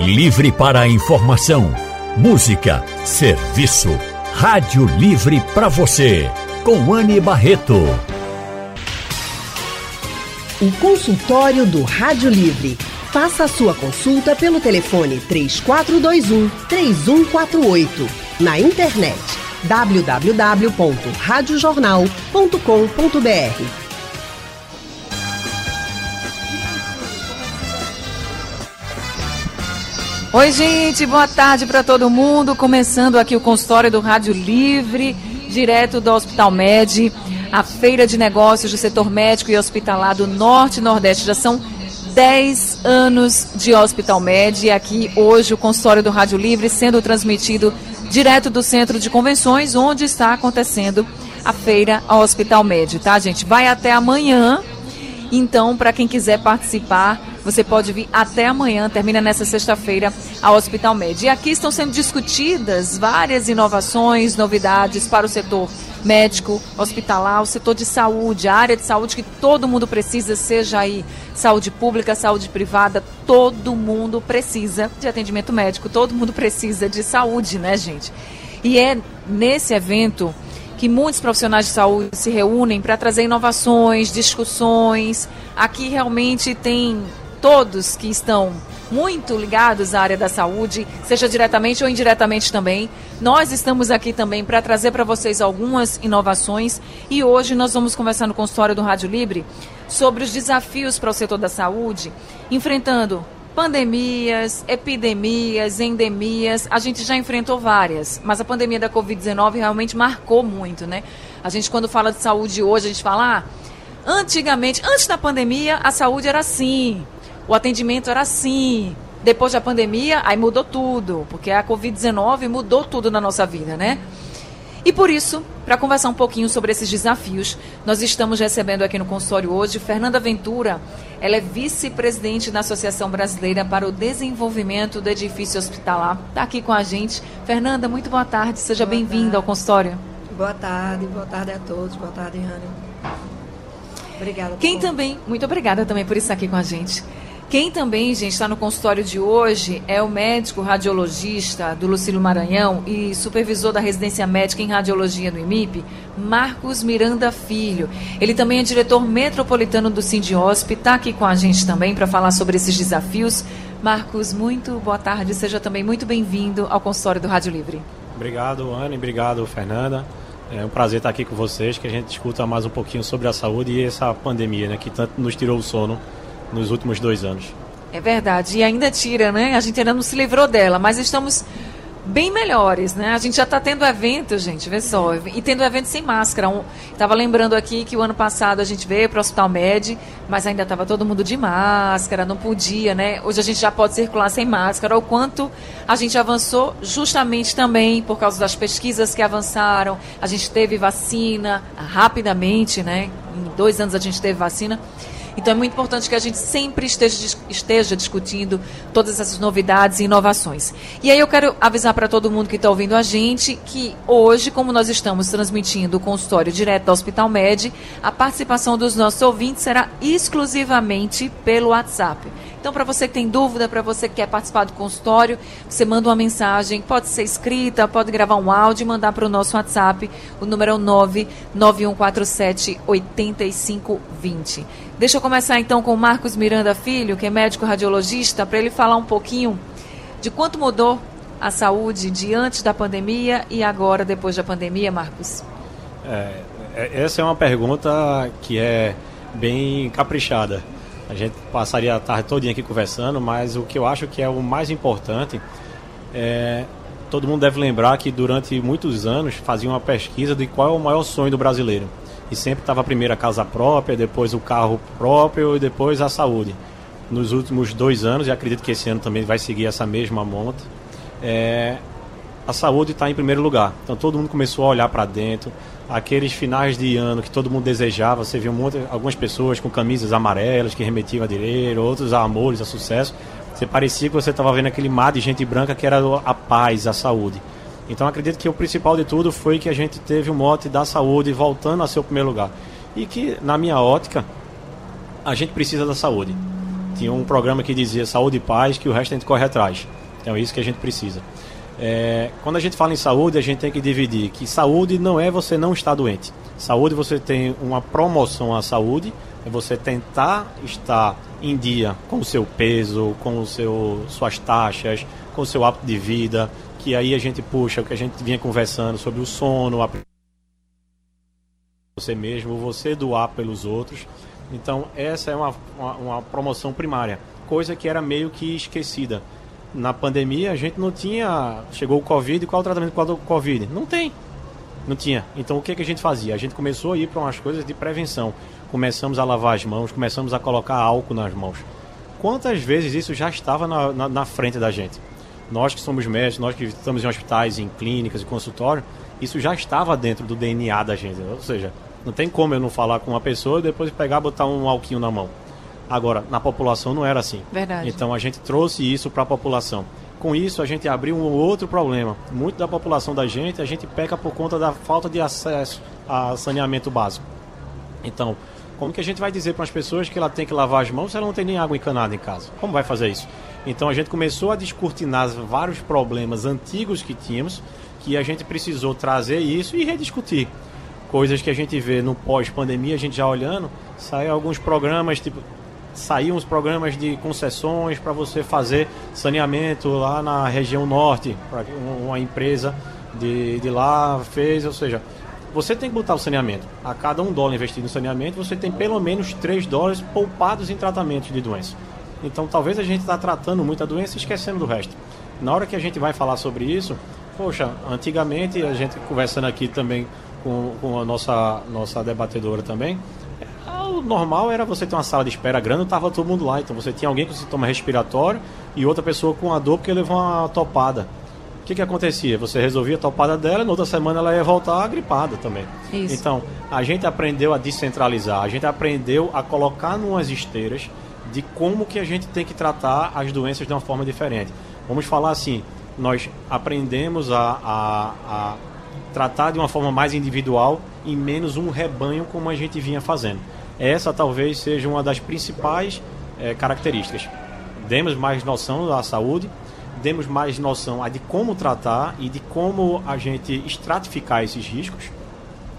Livre para a informação, música, serviço. Rádio Livre para você, com Anne Barreto. O consultório do Rádio Livre. Faça a sua consulta pelo telefone 3421 3148. Na internet www.radiojornal.com.br Oi, gente, boa tarde para todo mundo. Começando aqui o consultório do Rádio Livre, direto do Hospital Med, a feira de negócios do setor médico e hospitalar do Norte e Nordeste. Já são 10 anos de Hospital Med e aqui hoje o consultório do Rádio Livre sendo transmitido direto do Centro de Convenções, onde está acontecendo a feira ao Hospital Med, tá, gente? Vai até amanhã. Então, para quem quiser participar, você pode vir até amanhã, termina nessa sexta-feira, ao Hospital Med. E aqui estão sendo discutidas várias inovações, novidades para o setor médico, hospitalar, o setor de saúde, a área de saúde que todo mundo precisa, seja aí saúde pública, saúde privada, todo mundo precisa de atendimento médico, todo mundo precisa de saúde, né, gente? E é nesse evento que muitos profissionais de saúde se reúnem para trazer inovações, discussões. Aqui realmente tem todos que estão muito ligados à área da saúde, seja diretamente ou indiretamente também. Nós estamos aqui também para trazer para vocês algumas inovações e hoje nós vamos conversar no consultório do Rádio Livre sobre os desafios para o setor da saúde, enfrentando pandemias, epidemias, endemias. A gente já enfrentou várias, mas a pandemia da Covid-19 realmente marcou muito, né? A gente, quando fala de saúde hoje, a gente fala, ah, antigamente, antes da pandemia, a saúde era assim o atendimento era assim. Depois da pandemia, aí mudou tudo, porque a Covid-19 mudou tudo na nossa vida, né? E por isso, para conversar um pouquinho sobre esses desafios, nós estamos recebendo aqui no consultório hoje Fernanda Ventura. Ela é vice-presidente da Associação Brasileira para o Desenvolvimento do Edifício Hospitalar. Está aqui com a gente. Fernanda, muito boa tarde. Seja bem-vinda ao consultório. Boa tarde, boa tarde a todos. Boa tarde, Rani. Obrigada. Quem também, muito obrigada também por estar aqui com a gente. Quem também, gente, está no consultório de hoje é o médico radiologista do Lucílio Maranhão e supervisor da residência médica em radiologia do IMIP, Marcos Miranda Filho. Ele também é diretor metropolitano do Sindiosp, está aqui com a gente também para falar sobre esses desafios. Marcos, muito boa tarde, seja também muito bem-vindo ao consultório do Rádio Livre. Obrigado, Ana, obrigado, Fernanda. É um prazer estar aqui com vocês, que a gente escuta mais um pouquinho sobre a saúde e essa pandemia, né, que tanto nos tirou o sono nos últimos dois anos. É verdade, e ainda tira, né? A gente ainda não se livrou dela, mas estamos bem melhores, né? A gente já está tendo evento, gente, vê só, e tendo evento sem máscara. Um, tava lembrando aqui que o ano passado a gente veio para o Hospital Med, mas ainda estava todo mundo de máscara, não podia, né? Hoje a gente já pode circular sem máscara. O quanto a gente avançou justamente também por causa das pesquisas que avançaram. A gente teve vacina rapidamente, né? Em dois anos a gente teve vacina. Então é muito importante que a gente sempre esteja, esteja discutindo todas essas novidades e inovações. E aí eu quero avisar para todo mundo que está ouvindo a gente que hoje, como nós estamos transmitindo o consultório direto do Hospital Med, a participação dos nossos ouvintes será exclusivamente pelo WhatsApp. Então, para você que tem dúvida, para você que quer participar do consultório, você manda uma mensagem, pode ser escrita, pode gravar um áudio e mandar para o nosso WhatsApp. O número é o 99147 8520. Deixa eu começar então com o Marcos Miranda Filho, que é médico radiologista, para ele falar um pouquinho de quanto mudou a saúde de antes da pandemia e agora depois da pandemia, Marcos. É, é essa é uma pergunta que é bem caprichada. A gente passaria a tarde todinha aqui conversando, mas o que eu acho que é o mais importante é todo mundo deve lembrar que durante muitos anos fazia uma pesquisa de qual é o maior sonho do brasileiro. E sempre estava primeiro a casa própria, depois o carro próprio e depois a saúde. Nos últimos dois anos, e acredito que esse ano também vai seguir essa mesma monta, é, a saúde está em primeiro lugar. Então todo mundo começou a olhar para dentro, aqueles finais de ano que todo mundo desejava. Você viu muito, algumas pessoas com camisas amarelas que remetiam a dinheiro, outros a amores, a sucesso. Você parecia que você estava vendo aquele mar de gente branca que era a paz, a saúde. Então acredito que o principal de tudo foi que a gente teve o mote da saúde voltando a ser o primeiro lugar. E que, na minha ótica, a gente precisa da saúde. Tinha um programa que dizia saúde e paz, que o resto a gente corre atrás. Então é isso que a gente precisa. É, quando a gente fala em saúde, a gente tem que dividir que saúde não é você não estar doente. Saúde você tem uma promoção à saúde, é você tentar estar em dia com o seu peso, com o seu, suas taxas, com o seu hábito de vida, que aí a gente puxa o que a gente vinha conversando sobre o sono, a você mesmo, você doar pelos outros. Então essa é uma, uma, uma promoção primária, coisa que era meio que esquecida na pandemia a gente não tinha. Chegou o Covid, qual o tratamento do Covid? Não tem. Não tinha. Então o que, que a gente fazia? A gente começou a ir para umas coisas de prevenção. Começamos a lavar as mãos, começamos a colocar álcool nas mãos. Quantas vezes isso já estava na, na, na frente da gente? Nós que somos médicos, nós que estamos em hospitais, em clínicas e consultório, isso já estava dentro do DNA da gente. Ou seja, não tem como eu não falar com uma pessoa e depois pegar e botar um alquinho na mão. Agora, na população não era assim. Verdade. Então a gente trouxe isso para a população. Com isso, a gente abriu um outro problema. Muito da população da gente, a gente peca por conta da falta de acesso a saneamento básico. Então, como que a gente vai dizer para as pessoas que ela tem que lavar as mãos se ela não tem nem água encanada em casa? Como vai fazer isso? Então a gente começou a descortinar vários problemas antigos que tínhamos, que a gente precisou trazer isso e rediscutir. Coisas que a gente vê no pós-pandemia, a gente já olhando, saem alguns programas tipo saíam os programas de concessões para você fazer saneamento lá na região norte, para uma empresa de, de lá fez, ou seja, você tem que botar o saneamento. A cada um dólar investido no saneamento, você tem pelo menos 3 dólares poupados em tratamentos de doença. Então talvez a gente está tratando muita doença e esquecendo do resto. Na hora que a gente vai falar sobre isso, poxa, antigamente a gente conversando aqui também com, com a nossa, nossa debatedora também, o normal era você ter uma sala de espera grande, tava todo mundo lá. Então você tinha alguém com sintoma respiratório e outra pessoa com a dor porque levou uma topada. O que, que acontecia? Você resolvia a topada dela, na outra semana ela ia voltar gripada também. Isso. Então, a gente aprendeu a descentralizar, a gente aprendeu a colocar numas esteiras de como que a gente tem que tratar as doenças de uma forma diferente. Vamos falar assim, nós aprendemos a, a, a tratar de uma forma mais individual e menos um rebanho como a gente vinha fazendo. Essa talvez seja uma das principais é, características. Demos mais noção da saúde, demos mais noção de como tratar e de como a gente estratificar esses riscos.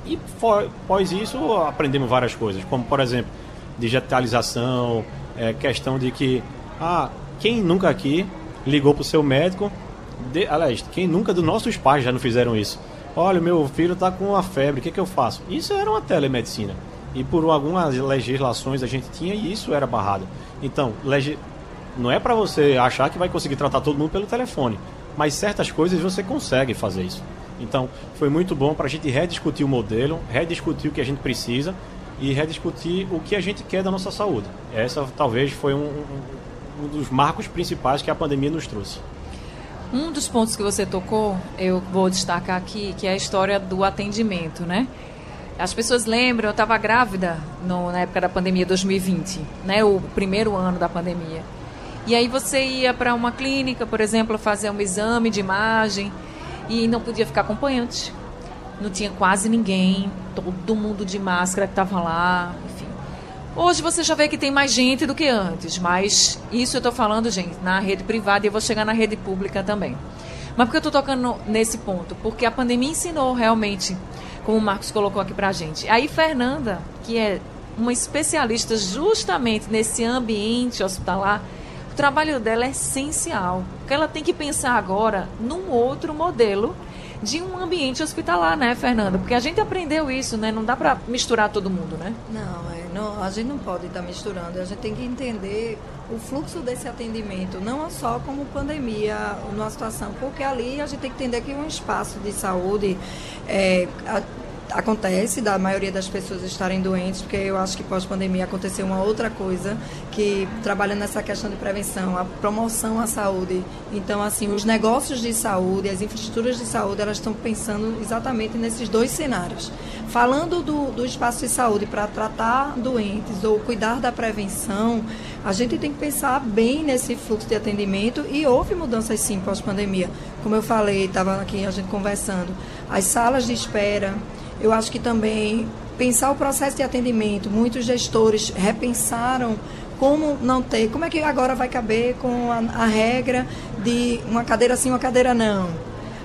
E após isso aprendemos várias coisas, como por exemplo, digitalização, é, questão de que ah, quem nunca aqui ligou para o seu médico, de, aliás, quem nunca dos nossos pais já não fizeram isso? Olha, meu filho está com uma febre, o que, que eu faço? Isso era uma telemedicina. E por algumas legislações a gente tinha e isso era barrado. Então, não é para você achar que vai conseguir tratar todo mundo pelo telefone, mas certas coisas você consegue fazer isso. Então, foi muito bom para a gente rediscutir o modelo, rediscutir o que a gente precisa e rediscutir o que a gente quer da nossa saúde. Essa talvez foi um, um, dos marcos principais que a pandemia nos trouxe. Um dos pontos que você tocou, eu vou destacar aqui, que é a história do atendimento, né? As pessoas lembram, eu estava grávida no, na época da pandemia 2020, né, o primeiro ano da pandemia. E aí você ia para uma clínica, por exemplo, fazer um exame de imagem e não podia ficar acompanhante. Não tinha quase ninguém, todo mundo de máscara que estava lá, enfim. Hoje você já vê que tem mais gente do que antes, mas isso eu estou falando, gente, na rede privada e eu vou chegar na rede pública também. Mas por que eu estou tocando nesse ponto? Porque a pandemia ensinou realmente como o Marcos colocou aqui para a gente. Aí Fernanda, que é uma especialista justamente nesse ambiente hospitalar, o trabalho dela é essencial, porque ela tem que pensar agora num outro modelo de um ambiente hospitalar, né, Fernanda? Porque a gente aprendeu isso, né? Não dá para misturar todo mundo, né? Não, é, não, a gente não pode estar tá misturando. A gente tem que entender o fluxo desse atendimento, não só como pandemia, numa situação, porque ali a gente tem que entender que um espaço de saúde é, acontece da maioria das pessoas estarem doentes, porque eu acho que pós-pandemia aconteceu uma outra coisa que trabalhando nessa questão de prevenção, a promoção à saúde. Então, assim, os negócios de saúde, as infraestruturas de saúde, elas estão pensando exatamente nesses dois cenários. Falando do, do espaço de saúde para tratar doentes ou cuidar da prevenção, a gente tem que pensar bem nesse fluxo de atendimento e houve mudanças sim pós-pandemia. Como eu falei, estava aqui a gente conversando, as salas de espera, eu acho que também pensar o processo de atendimento, muitos gestores repensaram como não ter, como é que agora vai caber com a, a regra de uma cadeira sim, uma cadeira não?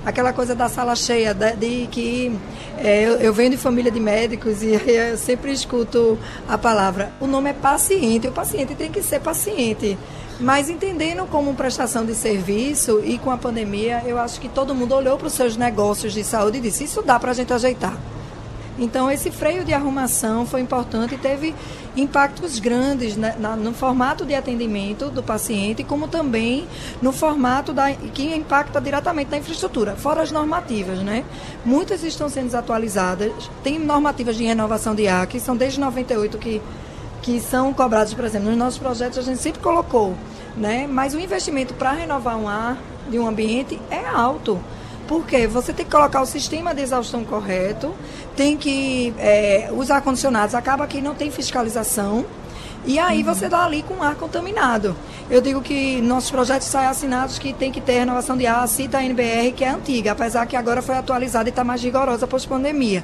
Aquela coisa da sala cheia, de, de que é, eu, eu, venho de família de médicos e eu sempre escuto a palavra. O nome é paciente, o paciente tem que ser paciente. Mas entendendo como prestação de serviço e com a pandemia, eu acho que todo mundo olhou para os seus negócios de saúde e disse: Isso dá para a gente ajeitar. Então, esse freio de arrumação foi importante e teve impactos grandes na, no formato de atendimento do paciente, como também no formato da, que impacta diretamente na infraestrutura, fora as normativas. Né? Muitas estão sendo desatualizadas, tem normativas de renovação de ar, que são desde 98 que, que são cobradas, por exemplo, nos nossos projetos a gente sempre colocou, né? mas o investimento para renovar um ar de um ambiente é alto. Porque você tem que colocar o sistema de exaustão correto, tem que. É, os ar-condicionados acaba que não tem fiscalização. E aí uhum. você dá ali com ar contaminado. Eu digo que nossos projetos saem assinados que tem que ter renovação de ar, cita a NBR, que é antiga, apesar que agora foi atualizada e está mais rigorosa pós-pandemia.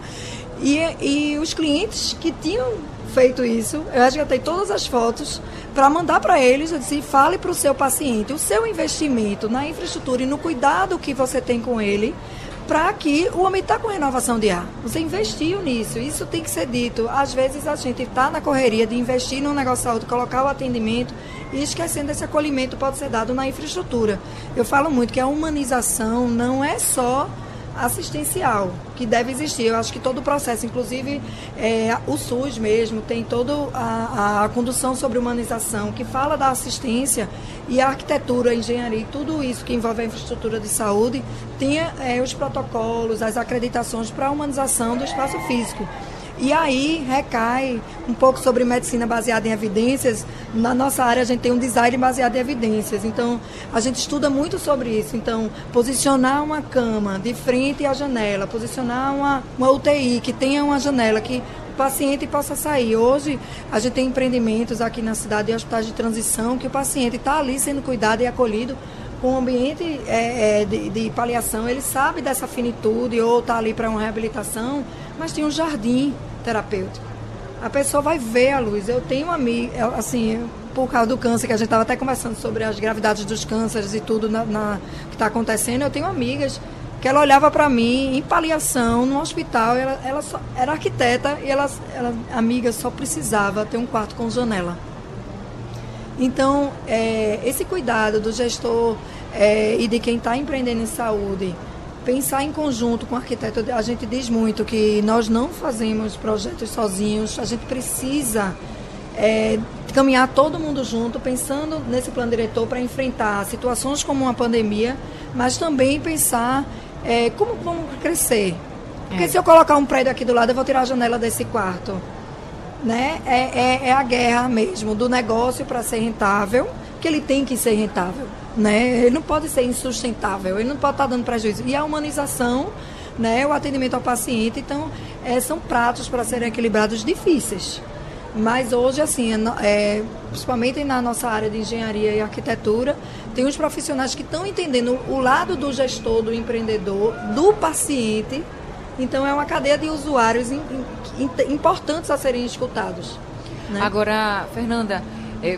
E, e os clientes que tinham feito isso, eu resgatei todas as fotos para mandar para eles, eu disse, fale para o seu paciente o seu investimento na infraestrutura e no cuidado que você tem com ele, para que o homem está com renovação de ar. Você investiu nisso, isso tem que ser dito. Às vezes a gente está na correria de investir num negócio de saúde, colocar o atendimento e esquecendo esse acolhimento pode ser dado na infraestrutura. Eu falo muito que a humanização não é só assistencial que deve existir. Eu acho que todo o processo, inclusive é, o SUS mesmo, tem toda a, a, condução sobre humanização, que fala da assistência e a arquitetura, a engenharia, tudo isso que envolve a infraestrutura de saúde, tem é, os protocolos, as acreditações para a humanização do espaço físico. E aí recai um pouco sobre medicina baseada em evidências. Na nossa área a gente tem um design baseado em evidências. Então a gente estuda muito sobre isso. Então posicionar uma cama de frente à janela, posicionar uma, uma UTI que tenha uma janela que o paciente possa sair. Hoje a gente tem empreendimentos aqui na cidade de hospitais de transição que o paciente está ali sendo cuidado e acolhido com um ambiente é, é, de, de, paliação, ele sabe dessa finitude ou está ali para uma reabilitação, mas tem um jardim terapêutico. A pessoa vai ver a luz. Eu tenho uma amiga, assim, por causa do câncer, que a gente estava até conversando sobre as gravidades dos cânceres e tudo na, na que está acontecendo, eu tenho amigas que ela olhava para mim em paliação no hospital, ela, ela só, era arquiteta e ela, ela, amiga, só precisava ter um quarto com janela. Então, é, esse cuidado do gestor é, e de quem está empreendendo em saúde, pensar em conjunto com o arquiteto, a gente diz muito que nós não fazemos projetos sozinhos, a gente precisa é, caminhar todo mundo junto, pensando nesse plano diretor para enfrentar situações como uma pandemia, mas também pensar é, como vamos crescer. Porque é. se eu colocar um prédio aqui do lado, eu vou tirar a janela desse quarto. Né? É, é, é a guerra mesmo do negócio para ser rentável, que ele tem que ser rentável né? Ele não pode ser insustentável, ele não pode estar dando prejuízo. E a humanização, né? O atendimento ao paciente, então, é, são pratos para serem equilibrados difíceis. Mas hoje, assim, é, é, principalmente na nossa área de engenharia e arquitetura, tem uns profissionais que estão entendendo o lado do gestor, do empreendedor, do paciente. Então, é uma cadeia de usuários importantes a serem escutados. Né? Agora, Fernanda,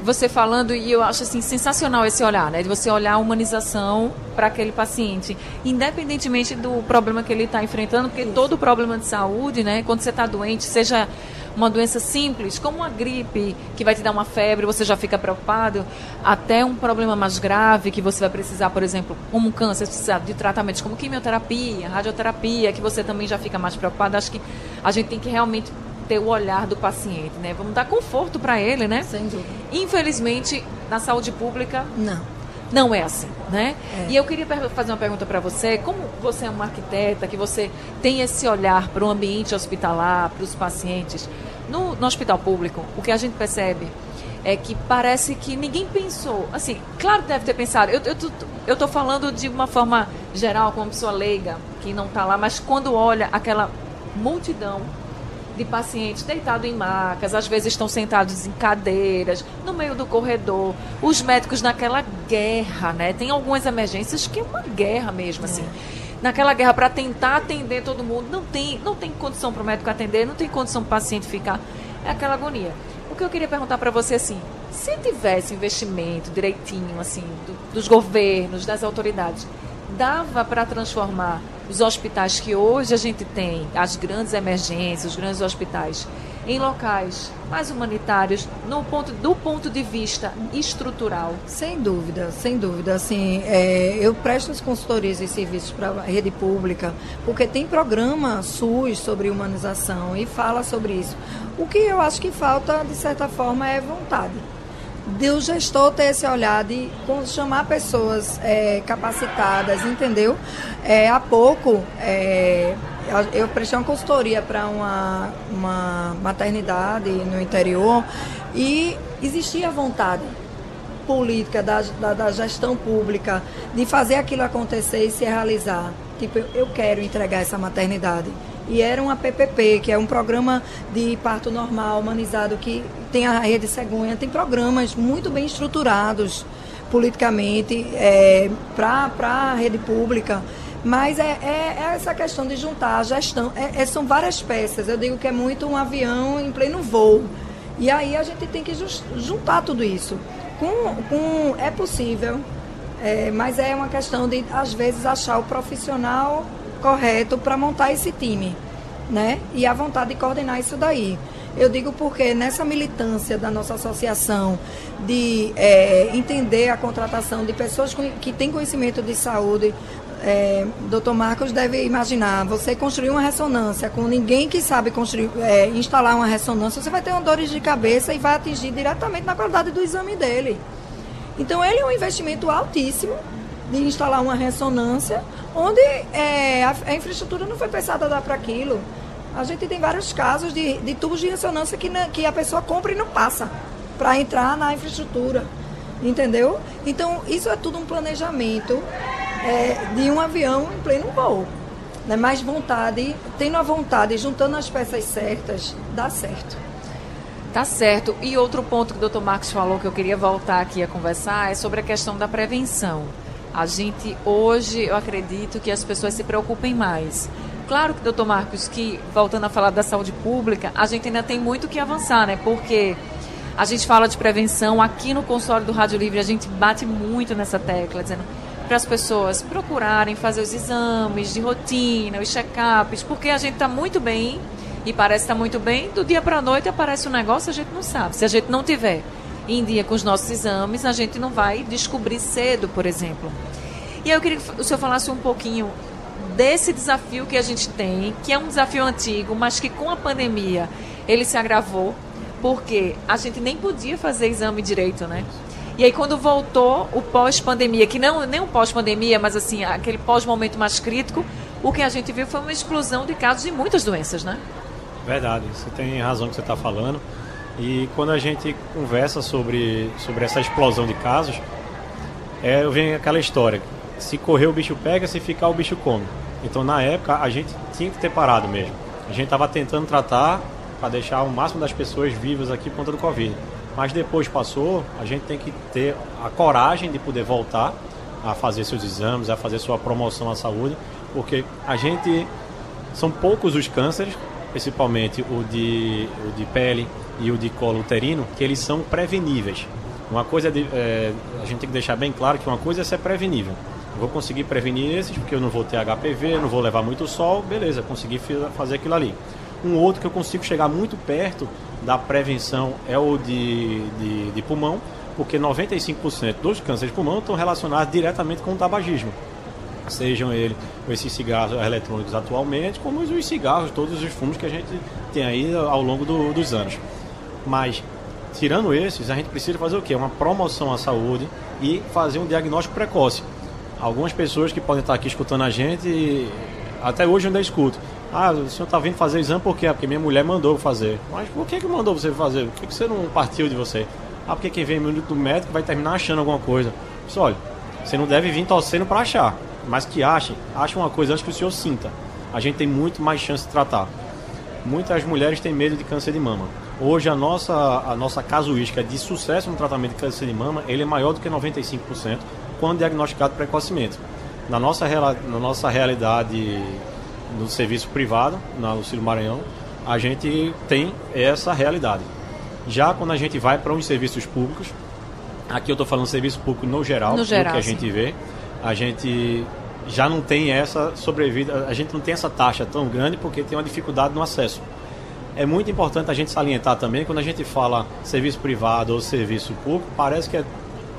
você falando, e eu acho assim, sensacional esse olhar, né? De você olhar a humanização para aquele paciente, independentemente do problema que ele está enfrentando, porque Isso. todo problema de saúde, né? Quando você está doente, seja uma doença simples, como uma gripe, que vai te dar uma febre, você já fica preocupado, até um problema mais grave, que você vai precisar, por exemplo, como um câncer, precisar de tratamentos como quimioterapia, radioterapia, que você também já fica mais preocupado. Acho que a gente tem que realmente ter o olhar do paciente, né? Vamos dar conforto para ele, né? Sem dúvida. Infelizmente, na saúde pública, não. Não é assim, né? É. E eu queria fazer uma pergunta para você. Como você é uma arquiteta, que você tem esse olhar para o ambiente hospitalar, para os pacientes, no, no hospital público, o que a gente percebe é que parece que ninguém pensou. Assim, claro que deve ter pensado. Eu, eu, eu tô falando de uma forma geral, como uma pessoa leiga, que não está lá, mas quando olha aquela multidão de pacientes deitados em macas, às vezes estão sentados em cadeiras, no meio do corredor. Os médicos naquela guerra, né? Tem algumas emergências que é uma guerra mesmo, assim. É. Naquela guerra para tentar atender todo mundo, não tem, não tem condição para o médico atender, não tem condição para o paciente ficar. É aquela agonia. O que eu queria perguntar para você assim, Se tivesse investimento direitinho, assim, do, dos governos, das autoridades, dava para transformar os hospitais que hoje a gente tem, as grandes emergências, os grandes hospitais, em locais mais humanitários, no ponto, do ponto de vista estrutural? Sem dúvida, sem dúvida. Assim, é, eu presto as consultorias e serviços para a rede pública, porque tem programa SUS sobre humanização e fala sobre isso. O que eu acho que falta, de certa forma, é vontade de o gestor ter esse olhar de chamar pessoas é, capacitadas, entendeu? É, há pouco, é, eu prestei uma consultoria para uma, uma maternidade no interior e existia vontade política da, da, da, gestão pública de fazer aquilo acontecer e se realizar. Tipo, eu quero entregar essa maternidade. E era uma PPP, que é um programa de parto normal, humanizado, que tem a rede Cegonha, tem programas muito bem estruturados politicamente é, para a rede pública mas é, é, é, essa questão de juntar a gestão. É, é, são várias peças. Eu digo que é muito um avião em pleno voo. E aí a gente tem que juntar tudo isso. Com, com, é possível, é, mas é uma questão de, às vezes, achar o profissional correto para montar esse time. Né? E a vontade de coordenar isso daí. Eu digo porque nessa militância da nossa associação de é, entender a contratação de pessoas que têm conhecimento de saúde, é, doutor Marcos deve imaginar, você construir uma ressonância com ninguém que sabe construir, é, instalar uma ressonância, você vai ter uma dores de cabeça e vai atingir diretamente na qualidade do exame dele. Então ele é um investimento altíssimo de instalar uma ressonância, onde é, a, a, infraestrutura não foi pensada para aquilo. A gente tem vários casos de, de tubos de ressonância que, que a pessoa compra e não passa para entrar na infraestrutura. Entendeu? Então, isso é tudo um planejamento é, de um avião em pleno voo. Né? Mais vontade, tendo a vontade, juntando as peças certas, dá certo. Tá certo. E outro ponto que o Dr. Marcos falou que eu queria voltar aqui a conversar é sobre a questão da prevenção. A gente hoje, eu acredito que as pessoas se preocupem mais. Claro que, doutor Marcos, que voltando a falar da saúde pública, a gente ainda tem muito que avançar, né? Porque a gente fala de prevenção, aqui no consultório do Rádio Livre a gente bate muito nessa tecla, dizendo para as pessoas procurarem fazer os exames de rotina, os check-ups, porque a gente está muito bem e parece estar tá muito bem, do dia para a noite aparece um negócio, a gente não sabe. Se a gente não tiver em dia com os nossos exames, a gente não vai descobrir cedo, por exemplo. E eu queria que o senhor falasse um pouquinho desse desafio que a gente tem, que é um desafio antigo, mas que com a pandemia ele se agravou, porque a gente nem podia fazer exame direito, né? E aí quando voltou o pós-pandemia, que não nem um pós-pandemia, mas assim, aquele pós-momento mais crítico, o que a gente viu foi uma explosão de casos de muitas doenças, né? Verdade, você tem razão que você está falando. E quando a gente conversa sobre, sobre essa explosão de casos, é, vem aquela história: se correr o bicho pega, se ficar o bicho come. Então na época a gente tinha que ter parado mesmo. A gente estava tentando tratar para deixar o máximo das pessoas vivas aqui por conta do Covid. Mas depois passou, a gente tem que ter a coragem de poder voltar a fazer seus exames, a fazer sua promoção à saúde, porque a gente são poucos os cânceres, principalmente o de, o de pele e o de colo uterino, que eles são preveníveis. Uma coisa é de, é, a gente tem que deixar bem claro que uma coisa é ser prevenível. Eu vou conseguir prevenir esses porque eu não vou ter HPV, não vou levar muito sol, beleza, consegui fazer aquilo ali. Um outro que eu consigo chegar muito perto da prevenção é o de, de, de pulmão, porque 95% dos cânceres de pulmão estão relacionados diretamente com o tabagismo. Sejam ele esses cigarros eletrônicos atualmente, como os cigarros, todos os fumos que a gente tem aí ao longo do, dos anos. Mas, tirando esses, a gente precisa fazer o quê? Uma promoção à saúde e fazer um diagnóstico precoce. Algumas pessoas que podem estar aqui escutando a gente, até hoje eu ainda escuto. Ah, o senhor está vindo fazer exame por quê? Ah, porque minha mulher mandou fazer. Mas por que, que mandou você fazer? Por que, que você não partiu de você? Ah, porque quem vem do médico vai terminar achando alguma coisa. Pessoal, olha, você não deve vir torcendo para achar. Mas que ache, ache uma coisa antes que o senhor sinta. A gente tem muito mais chance de tratar. Muitas mulheres têm medo de câncer de mama. Hoje a nossa, a nossa casuística de sucesso no tratamento de câncer de mama ele é maior do que 95% quando diagnosticado precocemente. Na nossa, na nossa realidade no serviço privado, na Lucílio Maranhão, a gente tem essa realidade. Já quando a gente vai para os serviços públicos, aqui eu estou falando serviço público no geral, no geral que a sim. gente vê, a gente já não tem essa sobrevida, a gente não tem essa taxa tão grande porque tem uma dificuldade no acesso. É muito importante a gente salientar também, quando a gente fala serviço privado ou serviço público, parece que é,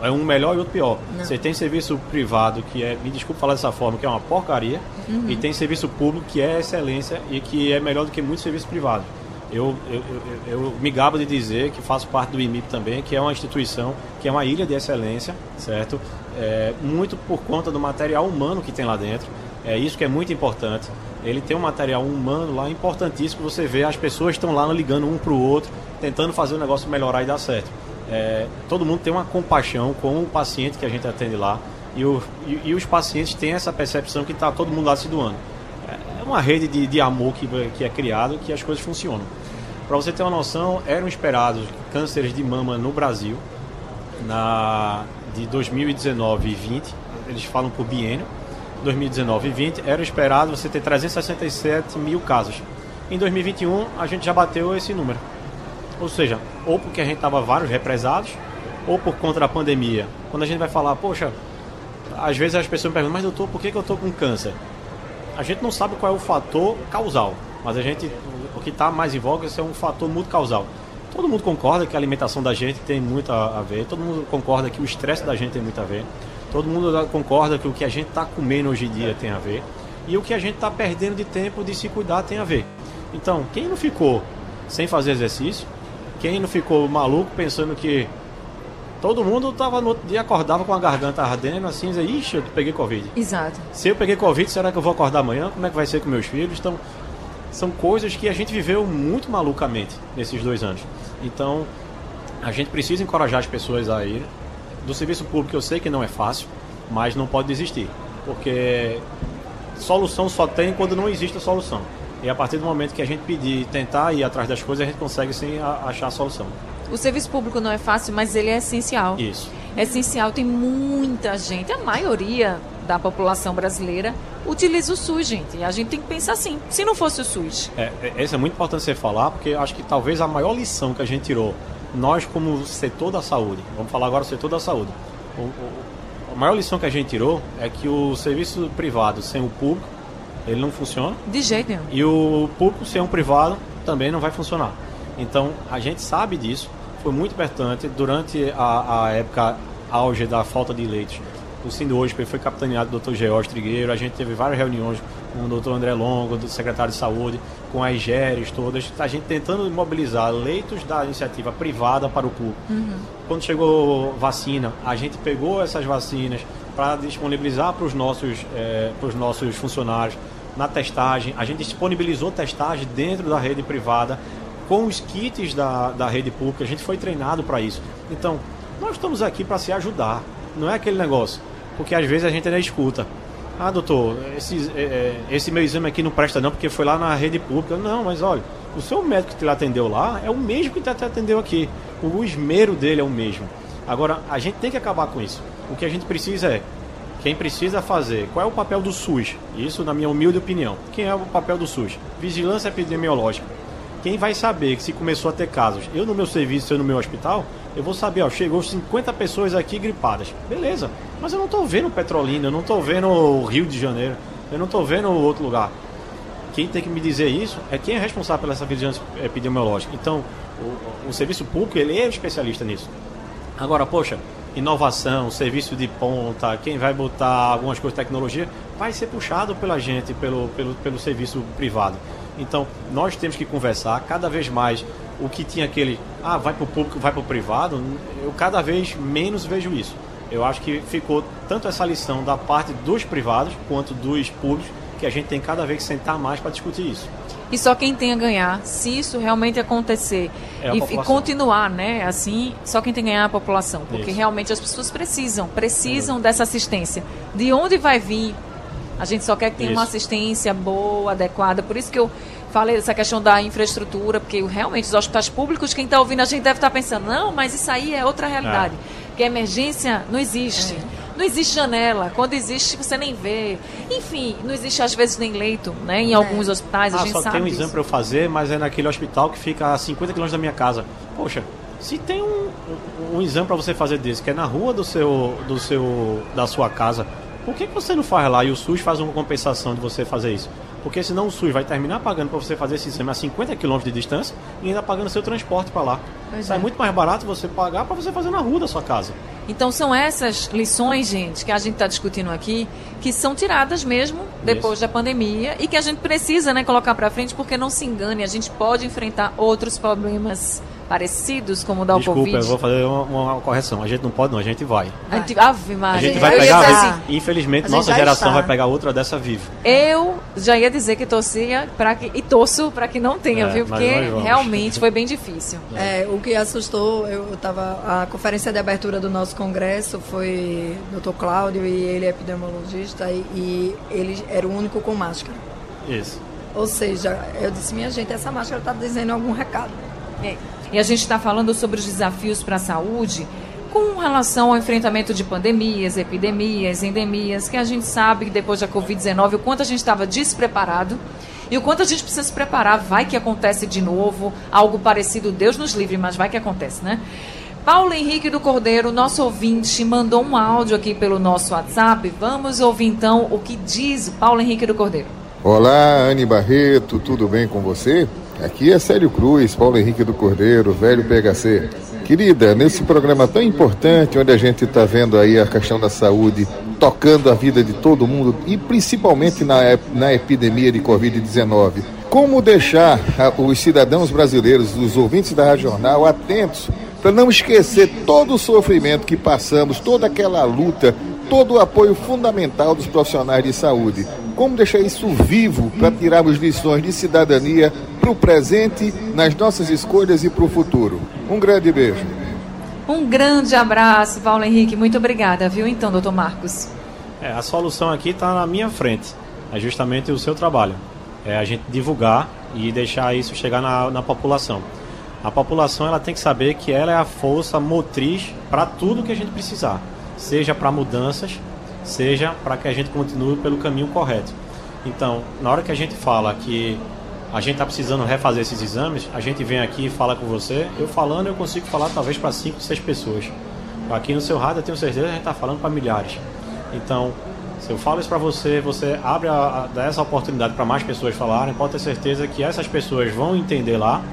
é um melhor e outro pior. Não. Você tem serviço privado que é, me desculpe falar dessa forma, que é uma porcaria, e tem serviço público que é excelência e que é melhor do que muitos serviços privados. Eu, eu, eu, eu me gabo de dizer que faço parte do IMIP também, que é uma instituição, que é uma ilha de excelência, certo? É, muito por conta do material humano que tem lá dentro. É isso que é muito importante. Ele tem um material humano lá importantíssimo. Você vê as pessoas estão lá ligando um para o outro, tentando fazer o negócio melhorar e dar certo. É, todo mundo tem uma compaixão com o paciente que a gente atende lá e, o, e, e os pacientes têm essa percepção que está todo mundo lá se doando. É uma rede de, de amor que, que é criado que as coisas funcionam. Para você ter uma noção, eram esperados cânceres de mama no Brasil na de 2019 e 20, eles falam por biênio, 2019 e 20, era esperado você ter 367 mil casos. Em 2021, a gente já bateu esse número. Ou seja, ou porque a gente estava vários represados, ou por conta da pandemia. Quando a gente vai falar, poxa, às vezes as pessoas me perguntam, mas doutor, por que, que eu estou com câncer? A gente não sabe qual é o fator causal, mas a gente, o que está mais em voga é um fator muito causal. Todo mundo concorda que a alimentação da gente tem muito a, a ver, todo mundo concorda que o estresse da gente tem muito a ver, todo mundo concorda que o que a gente está comendo hoje em dia tem a ver, e o que a gente está perdendo de tempo de se cuidar tem a ver. Então, quem não ficou sem fazer exercício, quem não ficou maluco pensando que todo mundo tava no outro dia acordava com a garganta ardendo assim, dizia, ixi, eu peguei Covid. Exato. Se eu peguei Covid, será que eu vou acordar amanhã? Como é que vai ser com meus filhos? Então, são coisas que a gente viveu muito malucamente nesses dois anos. Então, a gente precisa encorajar as pessoas a ir. Do serviço público eu sei que não é fácil, mas não pode desistir. Porque solução só tem quando não existe a solução. E a partir do momento que a gente pedir, tentar ir atrás das coisas, a gente consegue sim achar a solução. O serviço público não é fácil, mas ele é essencial. Isso. É essencial, tem muita gente, a maioria da população brasileira utiliza o SUS, gente. E a gente tem que pensar assim, se não fosse o SUS. É, é, isso é muito importante você falar, porque acho que talvez a maior lição que a gente tirou, nós como setor da saúde, vamos falar agora do setor da saúde, o, a maior lição que a gente tirou é que o serviço privado sem o público, ele não funciona, De jeito nenhum. e o público sem o privado também não vai funcionar. Então, a gente sabe disso, foi muito importante durante a, a época auge da falta de leitos. O Sindosp foi capitaneado do Dr. George Trigueiro, a gente teve várias reuniões o Dr. André Longo, do secretário de Saúde, com as GERES todas, a gente tentando mobilizar leitos da iniciativa privada para o público. Quando chegou vacina, a gente pegou essas vacinas para disponibilizar para os nossos, para os nossos funcionários na testagem. A gente disponibilizou testagem dentro da rede privada com os kits da, da rede pública. A gente foi treinado para isso. Então, nós estamos aqui para se ajudar. Não é aquele negócio. Porque às vezes a gente ainda escuta. Ah, doutor, esse, eh, eh, esse meu exame aqui não presta não porque foi lá na rede pública. Não, mas olha, o seu médico que te atendeu lá é o mesmo que te atendeu aqui. O esmero dele é o mesmo. Agora, a gente tem que acabar com isso. O que a gente precisa é quem precisa fazer. Qual é o papel do SUS? Isso, na minha humilde opinião. Quem é o papel do SUS? Vigilância epidemiológica. Quem vai saber que se começou a ter casos, eu no meu serviço, eu no meu hospital, eu vou saber, ó, chegou 50 pessoas aqui gripadas. Beleza, mas eu não estou vendo Petrolina, eu não estou vendo o Rio de Janeiro, eu não estou vendo outro lugar. Quem tem que me dizer isso é quem é responsável pela essa vigilância epidemiológica. Então, o, o serviço público, ele é especialista nisso. Agora, poxa, inovação, serviço de ponta, quem vai botar algumas coisas de tecnologia, vai ser puxado pela gente, pelo, pelo, pelo serviço privado. Então, nós temos que conversar cada vez mais. O que tinha aquele, ah, vai para o público, vai para o privado, eu cada vez menos vejo isso. Eu acho que ficou tanto essa lição da parte dos privados quanto dos públicos que a gente tem cada vez que sentar mais para discutir isso. E só quem tem a ganhar, se isso realmente acontecer É e, e continuar, né, assim, só quem tem a ganhar é a população, porque Isso. realmente as pessoas precisam, precisam dessa assistência. De onde vai vir? A gente só quer que tenha uma Isso. assistência boa, adequada. Por isso que eu falei dessa questão da infraestrutura, porque realmente os hospitais públicos, quem está ouvindo a gente deve estar pensando, não, mas isso aí é outra realidade. Porque emergência não existe. Não existe janela. Quando existe, você nem vê. Enfim, não existe às vezes nem leito, né? Em alguns hospitais, a Ah, gente só sabe. tem um exame para eu fazer, mas é naquele hospital que fica a 50 quilômetros da minha casa. Poxa, se tem um, um, um exame para você fazer desse, que é na rua do seu, do seu, da sua casa, por que, que você não faz lá e o SUS faz uma compensação de você fazer isso? Porque senão o SUS vai terminar pagando para você fazer esse exame a 50 quilômetros de distância e ainda pagando seu transporte para lá. Pois Sai é. muito mais barato você pagar para você fazer na rua da sua casa. Então são essas lições, gente, que a gente está discutindo aqui, que são tiradas mesmo depois da pandemia e que a gente precisa né, colocar para frente, porque não se engane, a gente pode enfrentar outros problemas parecidos, como o da Desculpa, Covid. eu vou fazer uma, uma correção. A gente não pode não, a gente vai. A gente, Ave A Maria. gente vai eu, pegar, dizer a assim, vez- infelizmente, A nossa geração está. vai pegar outra dessa viva. eu já ia dizer que torcia para que e torço para que não tenha, É, viu? Porque realmente foi bem difícil. É, o que assustou, eu estava. A conferência de abertura do nosso congresso foi Dr. Cláudio e ele é epidemiologista e, e ele era o único com máscara. Isso. Ou seja, eu disse, minha gente, essa máscara está dizendo algum recado. É. E a gente está falando sobre os desafios para a saúde com relação ao enfrentamento de pandemias, epidemias, endemias, que a gente sabe que depois da Covid-19 o quanto a gente estava despreparado e o quanto a gente precisa se preparar. Vai que acontece de novo, algo parecido, Deus nos livre, mas vai que acontece, né? Paulo Henrique do Cordeiro, nosso ouvinte, mandou um áudio aqui pelo nosso WhatsApp. Vamos ouvir então o que diz Paulo Henrique do Cordeiro. Olá, Anne Barreto, tudo bem com você? Aqui é Célio Cruz, Paulo Henrique do Cordeiro, velho PHC. Querida, nesse programa tão importante, onde a gente está vendo aí a questão da saúde tocando a vida de todo mundo e principalmente na, na epidemia de Covid-19, como deixar ah, os cidadãos brasileiros, os ouvintes da Rádio Jornal, atentos para não esquecer todo o sofrimento que passamos, toda aquela luta, todo o apoio fundamental dos profissionais de saúde. Como deixar isso vivo para tirarmos lições de cidadania para o presente, nas nossas escolhas e para o futuro. Um grande beijo. Um grande abraço, Paulo Henrique. Muito obrigada, viu então, doutor Marcos? É, a solução aqui está na minha frente. É justamente o seu trabalho. É a gente divulgar e deixar isso chegar na, na população. A população ela tem que saber que ela é a força motriz para tudo que a gente precisar, seja para mudanças, seja para que a gente continue pelo caminho correto. Então, na hora que a gente fala que a gente está precisando refazer esses exames, a gente vem aqui e fala com você. Eu falando, eu consigo falar talvez para 5, 6 pessoas. Aqui no seu rádio, eu tenho certeza que a gente está falando para milhares. Então, se eu falo isso para você, você abre a, a, dá essa oportunidade para mais pessoas falarem, pode ter certeza que essas pessoas vão entender lá,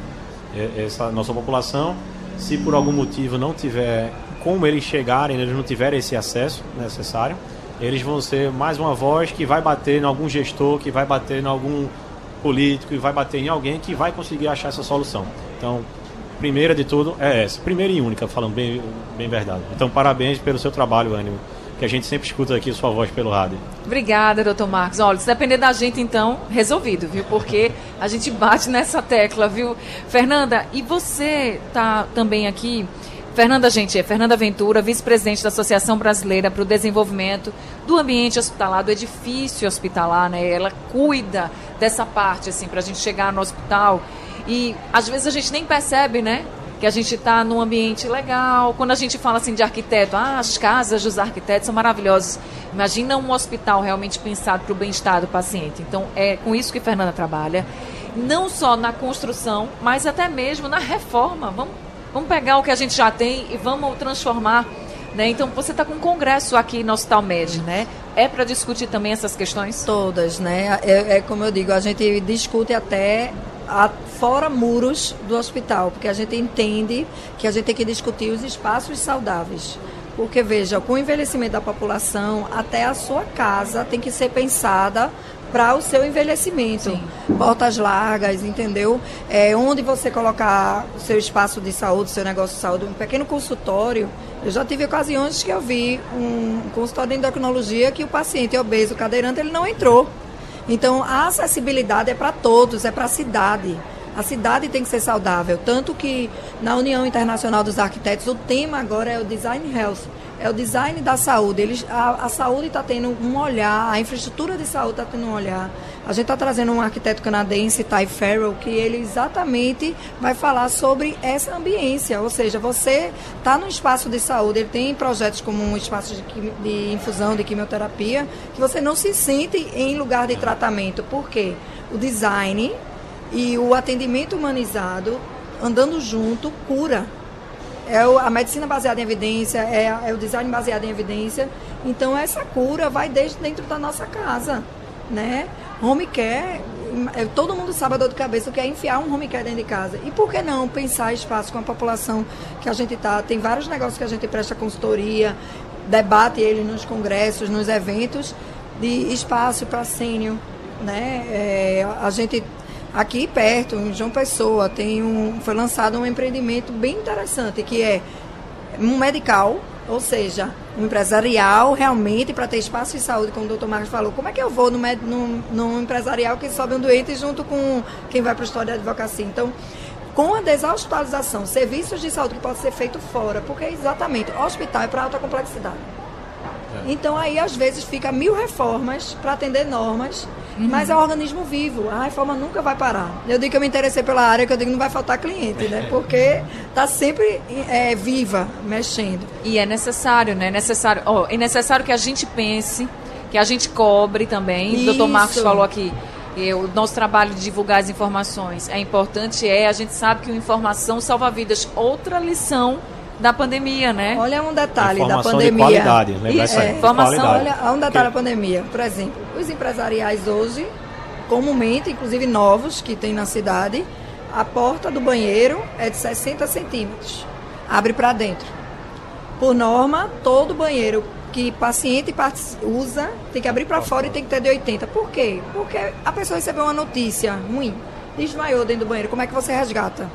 é, essa nossa população. Se por algum motivo não tiver como eles chegarem, eles não tiverem esse acesso necessário, eles vão ser mais uma voz que vai bater em algum gestor, que vai bater em algum político, e vai bater em alguém que vai conseguir achar essa solução. Então, primeira de tudo é essa, primeira e única, falando bem, bem verdade. Então, parabéns pelo seu trabalho, Ânimo, que a gente sempre escuta aqui sua voz pelo rádio. Obrigada, doutor Marcos. Olha, se depender da gente, então, resolvido, viu? Porque a gente bate nessa tecla, viu? Fernanda, e você tá também aqui. Fernanda, gente, é Fernanda Ventura, vice-presidente da Associação Brasileira para o Desenvolvimento do Ambiente Hospitalar, do edifício hospitalar, né? Ela cuida dessa parte, assim, para a gente chegar no hospital. E às vezes a gente nem percebe, né? que a gente está num ambiente legal. Quando a gente fala assim de arquiteto, ah, as casas dos arquitetos são maravilhosas. Imagina um hospital realmente pensado para o bem-estar do paciente. Então, é com isso que Fernanda trabalha. Não só na construção, mas até mesmo na reforma. Vamos, vamos pegar o que a gente já tem e vamos transformar. Né? Então, você está com um congresso aqui no Hospital Med, né? É para discutir também essas questões? Todas, né? É, é como eu digo, a gente discute até a, fora muros do hospital, porque a gente entende que a gente tem que discutir os espaços saudáveis. Porque, veja, com o envelhecimento da população, até a sua casa tem que ser pensada para o seu envelhecimento. Sim. Portas largas, entendeu? É, onde você colocar o seu espaço de saúde, seu negócio de saúde, um pequeno consultório. Eu já tive ocasiões que eu vi um consultório de endocrinologia que o paciente obeso, cadeirante, ele não entrou. Então, a acessibilidade é para todos, é para a cidade. A cidade tem que ser saudável. Tanto que na União Internacional dos Arquitetos, o tema agora é o Design Health. É o design da saúde. Eles, a, a saúde está tendo um olhar, a infraestrutura de saúde está tendo um olhar. A gente está trazendo um arquiteto canadense, Ty Farrell, que ele exatamente vai falar sobre essa ambiência. Ou seja, você está no espaço de saúde, ele tem projetos como um espaço de, de infusão, de quimioterapia, que você não se sente em lugar de tratamento. Por quê? O design e o atendimento humanizado andando junto cura é a medicina baseada em evidência, é, é, o design baseado em evidência. Então essa cura vai desde dentro da nossa casa, né? Home care, é, todo mundo sabe a dor de cabeça que é enfiar um home care dentro de casa. E por que não pensar espaço com a população que a gente está? Tem vários negócios que a gente presta consultoria, debate ele nos congressos, nos eventos de espaço para sênior, né? É, a gente Aqui perto, em João Pessoa, tem um, foi lançado um empreendimento bem interessante, que é um medical, ou seja, um empresarial realmente para ter espaço de saúde, como o doutor Marcos falou. Como é que eu vou num, num, num empresarial que sobe um doente junto com quem vai para o história de advocacia? Então, com a deshospitalização, serviços de saúde que pode ser feito fora, porque exatamente, hospital é para alta complexidade. É. Então aí às vezes fica mil reformas para atender normas, uhum. mas é um organismo vivo. A reforma nunca vai parar. Eu digo que eu me interessei pela área, que eu digo que não vai faltar cliente, né? Porque está sempre é, viva, mexendo. E é necessário, né? Necessário, oh, é necessário que a gente pense, que a gente cobre também. Isso. O doutor Marcos falou aqui. o nosso trabalho de divulgar as informações é importante, é, a gente sabe que informação salva vidas. Outra lição da pandemia, né? Olha um detalhe da pandemia. De qualidade, lembra isso, é, informação, olha um detalhe da pandemia. Por exemplo, os empresariais hoje, comumente, inclusive novos que tem na cidade, a porta do banheiro é de 60 centímetros. Abre para dentro. Por norma, todo banheiro que paciente usa tem que abrir para fora e tem que ter de 80. Por quê? Porque a pessoa recebeu uma notícia ruim, desmaiou dentro do banheiro. Como é que você resgata?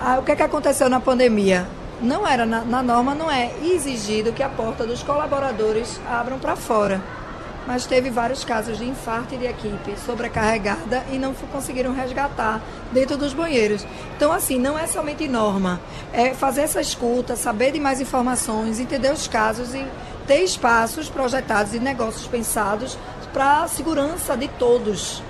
Ah, o que, é que aconteceu na pandemia? Não era na, na, norma não é exigido que a porta dos colaboradores abram para fora. Mas teve vários casos de infarto de equipe sobrecarregada e não conseguiram resgatar dentro dos banheiros. Então, assim, não é somente norma, é fazer essa escuta, saber de mais informações, entender os casos e ter espaços projetados e negócios pensados para a segurança de todos.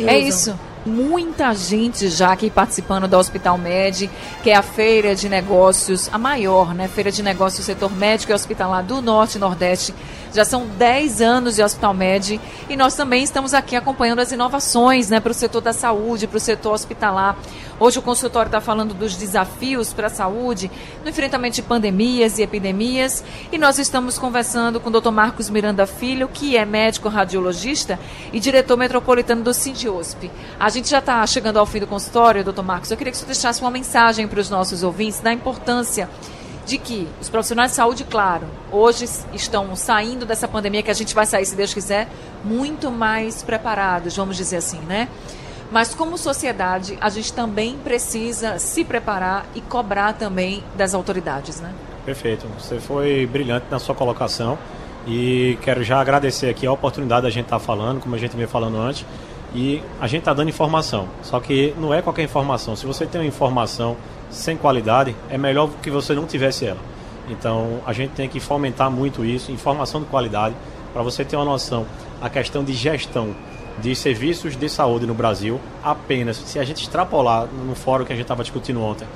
é usam. isso muita gente já aqui participando da Hospital Med, que é a feira de negócios, a maior, né? Feira de negócios setor médico e hospitalar do Norte e Nordeste já são 10 anos de Hospital Med e nós também estamos aqui acompanhando as inovações né, para o setor da saúde, para o setor hospitalar. Hoje o consultório está falando dos desafios para a saúde, no enfrentamento de pandemias e epidemias. E nós estamos conversando com o Dr. Marcos Miranda Filho, que é médico radiologista e diretor metropolitano do Sindiosp. A gente já está chegando ao fim do consultório, doutor Marcos. Eu queria que você deixasse uma mensagem para os nossos ouvintes da importância de que os profissionais de saúde, claro, hoje estão saindo dessa pandemia que a gente vai sair, se Deus quiser, muito mais preparados, vamos dizer assim, né? Mas como sociedade, a gente também precisa se preparar e cobrar também das autoridades, né? Perfeito. Você foi brilhante na sua colocação e quero já agradecer aqui a oportunidade da gente estar tá falando, como a gente veio falando antes, e a gente está dando informação. Só que não é qualquer informação. Se você tem uma informação sem qualidade, é melhor que você não tivesse ela. Então a gente tem que fomentar muito isso, informação de qualidade, para você ter uma noção. A questão de gestão de serviços de saúde no Brasil, apenas, se a gente extrapolar no fórum que a gente estava discutindo ontem,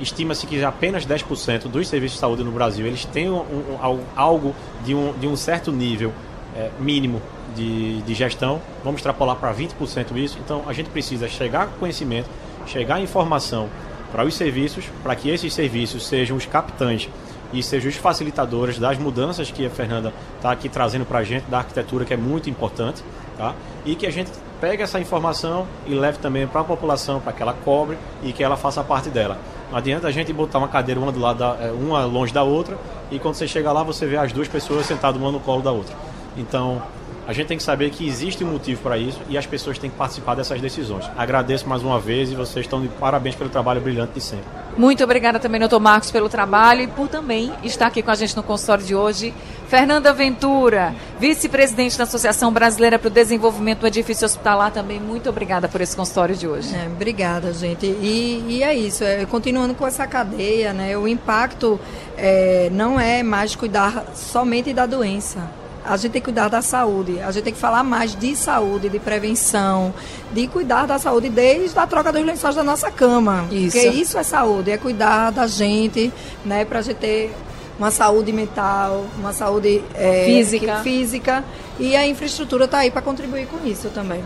estima-se que apenas 10% dos serviços de saúde no Brasil eles têm um, um, algo de um, de um certo nível é, mínimo de, de gestão. Vamos extrapolar para 20% isso. Então a gente precisa chegar com conhecimento, chegar a informação para os serviços, para que esses serviços sejam os capitães e sejam os facilitadores das mudanças que a Fernanda está aqui trazendo para a gente da arquitetura, que é muito importante, tá? e que a gente pegue essa informação e leve também para a população, para que ela cobre e que ela faça parte dela. Não adianta a gente botar uma cadeira uma do lado da, é, uma longe da outra e quando você chega lá você vê as duas pessoas sentadas uma no colo da outra. Então a gente tem que saber que existe um motivo para isso e as pessoas têm que participar dessas decisões. Agradeço mais uma vez e vocês estão de parabéns pelo trabalho brilhante de sempre. Muito obrigada também, doutor Marcos, pelo trabalho e por também estar aqui com a gente no consultório de hoje. Fernanda Ventura, vice-presidente da Associação Brasileira para o Desenvolvimento do Edifício Hospitalar, também muito obrigada por esse consultório de hoje. É, obrigada, gente. E, e é isso, é, continuando com essa cadeia, né, o impacto é, não é mais cuidar somente da doença a gente tem que cuidar da saúde, a gente tem que falar mais de saúde, de prevenção, de cuidar da saúde desde a troca dos lençóis da nossa cama. Isso. Porque isso é saúde, é cuidar da gente, né, para a gente ter uma saúde mental, uma saúde é, física. física e a infraestrutura está aí para contribuir com isso também.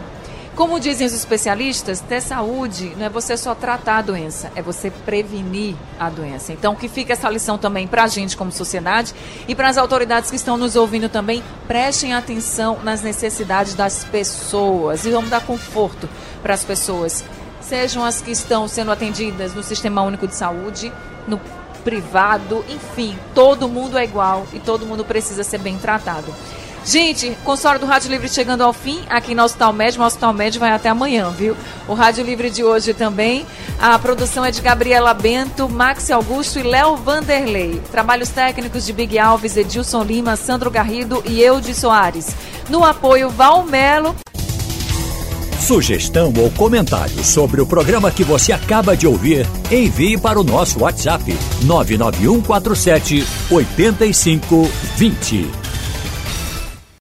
Como dizem os especialistas, ter saúde não é você só tratar a doença, é você prevenir a doença. Então, que fica essa lição também para a gente como sociedade e para as autoridades que estão nos ouvindo também, prestem atenção nas necessidades das pessoas e vamos dar conforto para as pessoas, sejam as que estão sendo atendidas no Sistema Único de Saúde, no privado, enfim, todo mundo é igual e todo mundo precisa ser bem tratado. Gente, consultório do Rádio Livre chegando ao fim aqui no Hospital Médio. O Hospital Médio vai até amanhã, viu? O Rádio Livre de hoje também. A produção é de Gabriela Bento, Max Augusto e Léo Vanderlei. Trabalhos técnicos de Big Alves, Edilson Lima, Sandro Garrido e Eudes Soares. No apoio, Valmelo. Sugestão ou comentário sobre o programa que você acaba de ouvir, envie para o nosso WhatsApp 99147 8520.